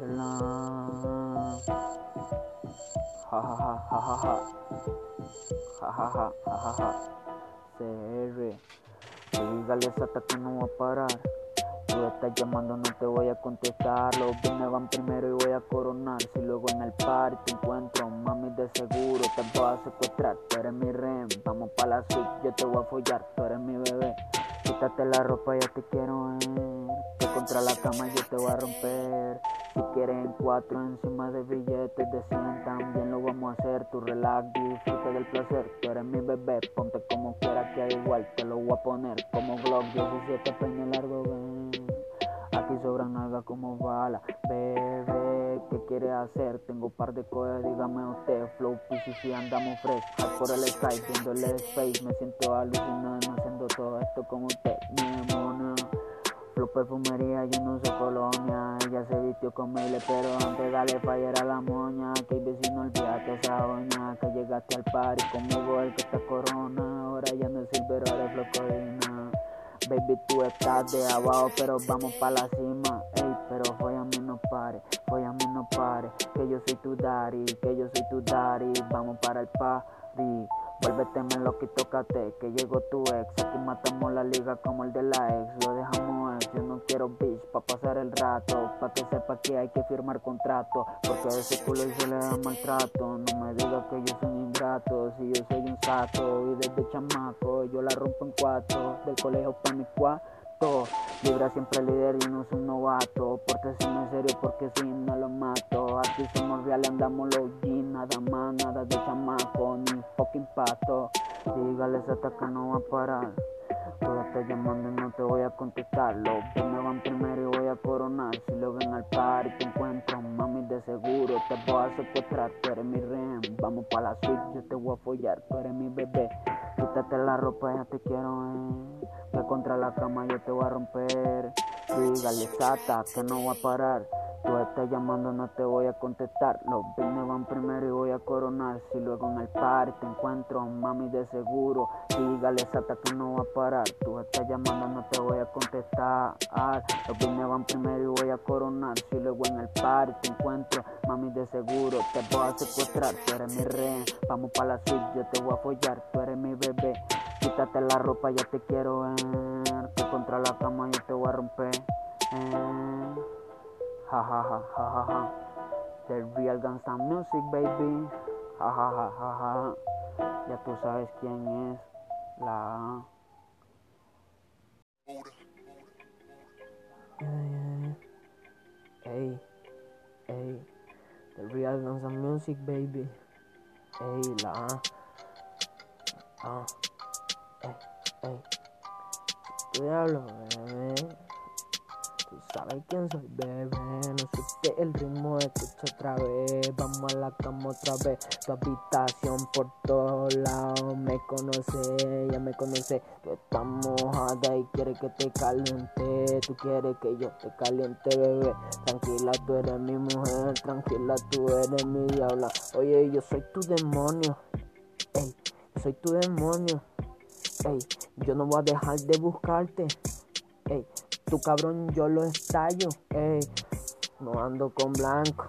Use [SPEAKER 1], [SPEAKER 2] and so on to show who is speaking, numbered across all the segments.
[SPEAKER 1] blah. Ha ha CR. Hasta que no va a parar. Tú estás llamando, no te voy a contestar. Los buenos van primero y voy a coronar. Si luego en el party te encuentro, mami, de seguro te voy a secuestrar. Tú eres mi rehén, vamos pa' la suite, yo te voy a follar, tú eres mi bebé. Quítate la ropa, ya te quiero ver. Que contra la cama yo te voy a romper. Si quieren cuatro encima de billetes de 100 también lo vamos a hacer. Tu relax, disfruta del placer. Tú eres mi bebé, ponte como quieras que hay igual. Te lo voy a poner como Glock 17 peña largo, ven. Aquí sobran algo como bala. Bebé, ¿qué quiere hacer? Tengo par de cosas, dígame usted. Flow PCC, andamos fresh. por el sky, viendo el space. Me siento alucinado todo esto como usted, mi mona. Flow perfumería, yo no soy colonia. Ella se vistió con miles, pero antes dale fallar a la moña. Que hay vecino, olvídate esa oña. Que llegaste al party conmigo, el que está corona. Ahora ya no es silver, ahora es. Baby, tú estás de abajo, pero vamos pa' la cima. Ey, pero fue a mí no pare, fue a mí no pare. Que yo soy tu daddy, que yo soy tu daddy. Vamos para el party. Vuélvete y tócate, que llegó tu ex. Aquí matamos la liga como el de la ex. Lo dejamos ex, yo no quiero bitch pa' pasar el rato. Pa' que sepa que hay que firmar contrato. Porque a ese culo se le da maltrato. No me digas que yo soy un ingrato. Si yo soy un saco y desde chamaco yo la rompo en cuatro. Del colegio pa' mi. Libra siempre líder y no soy un novato. Porque si no es serio, porque si no lo mato. Aquí somos reales, andamos los jeans. Nada más, nada de chamaco, ni fucking pato. Dígales hasta que no va a parar. Tú estás llamando y no te voy a contestar. Los que me van primero y voy a coronar. Si lo ven al par y te encuentro, mami, de seguro te voy a secuestrar. Tú eres mi rehén, vamos pa' la suite, yo te voy a follar. Tú eres mi bebé, quítate la ropa, ya te quiero ver. Que contra la cama yo te voy a romper. Dígale, sata, que no va a parar. Tú estás llamando, no te voy a contestar. Los me van primero y voy a coronar. Si luego en el party te encuentro, mami, de seguro. Dígale hasta que no va a parar. Tú estás llamando, no te voy a contestar. Los me van primero y voy a coronar. Si luego en el party te encuentro, mami, de seguro. Te voy a secuestrar, tú eres mi rey. Vamos para la suite, yo te voy a follar. Tú eres mi bebé. Quítate la ropa, ya te quiero ver. Que contra la cama yo te voy a romper. Eh. Ha ha ha ha ha. The real Gangsta Music, baby. Ha ha ha ha ha. Ya tú sabes quién es la. Hey, hey, the real Gangsta Music, baby. Hey, la. Ah, hey, hey. Diablo, bebé. Tú sabes quién soy, bebé. No supe el ritmo, escucha otra vez. Vamos a la cama otra vez. Tu habitación por todos lados me conoce, ya me conoce. Tú estás mojada y quieres que te caliente. Tú quieres que yo te caliente, bebé. Tranquila, tú eres mi mujer. Tranquila, tú eres mi diabla. Oye, yo soy tu demonio. Ey, soy tu demonio. Ey, yo no voy a dejar de buscarte. Ey, tu cabrón yo lo estallo, ey. No ando con blanco,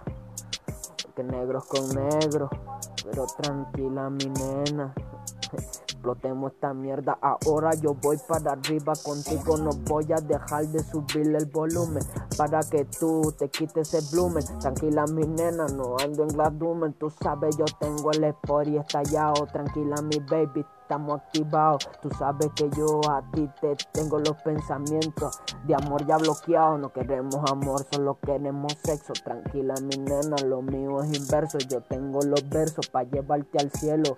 [SPEAKER 1] porque negros con negro. Pero tranquila, mi nena. Explotemos esta mierda. Ahora yo voy para arriba contigo. No voy a dejar de subir el volumen para que tú te quites ese blumen. Tranquila, mi nena, no ando en gladumen. Tú sabes, yo tengo el sport y estallado. Tranquila, mi baby estamos activados. Tú sabes que yo a ti te tengo los pensamientos de amor ya bloqueados. No queremos amor, solo queremos sexo. Tranquila, mi nena, lo mío es inverso. Yo tengo los versos para llevarte al cielo.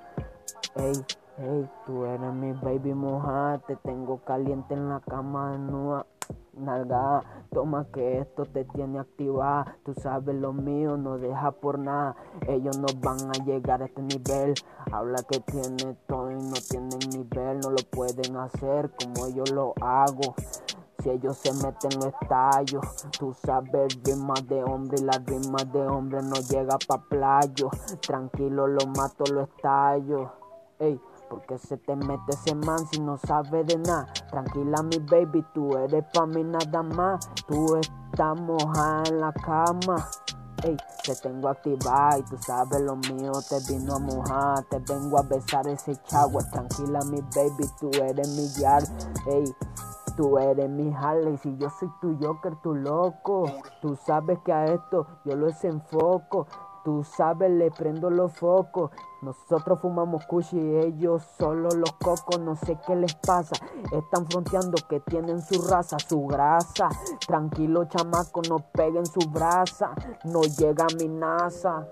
[SPEAKER 1] Ey, ey, tú eres mi baby moja. Te tengo caliente en la cama desnuda nalga, toma que esto te tiene activada. Tú sabes lo mío, no deja por nada. Ellos no van a llegar a este nivel. Habla que tiene todo y no tienen nivel. No lo pueden hacer como yo lo hago. Si ellos se meten lo estallo, tú sabes rimas de hombre y las rimas de hombre no llega pa' playo. Tranquilo lo mato, lo estallo. Ey, porque se te mete ese man si no sabe de nada. Tranquila mi baby, tú eres pa' mí nada más. Tú estás mojada en la cama. Ey, te tengo activada y tú sabes lo mío, te vino a mojar, te vengo a besar ese chagua. Tranquila, mi baby, tú eres mi yard. Ey, Tú eres mi Harley, si yo soy tu Joker, tu loco. Tú sabes que a esto yo lo desenfoco. Tú sabes, le prendo los focos. Nosotros fumamos kush y ellos solo los cocos. No sé qué les pasa. Están fronteando que tienen su raza, su grasa. Tranquilo, chamaco, no peguen su brasa. No llega mi NASA.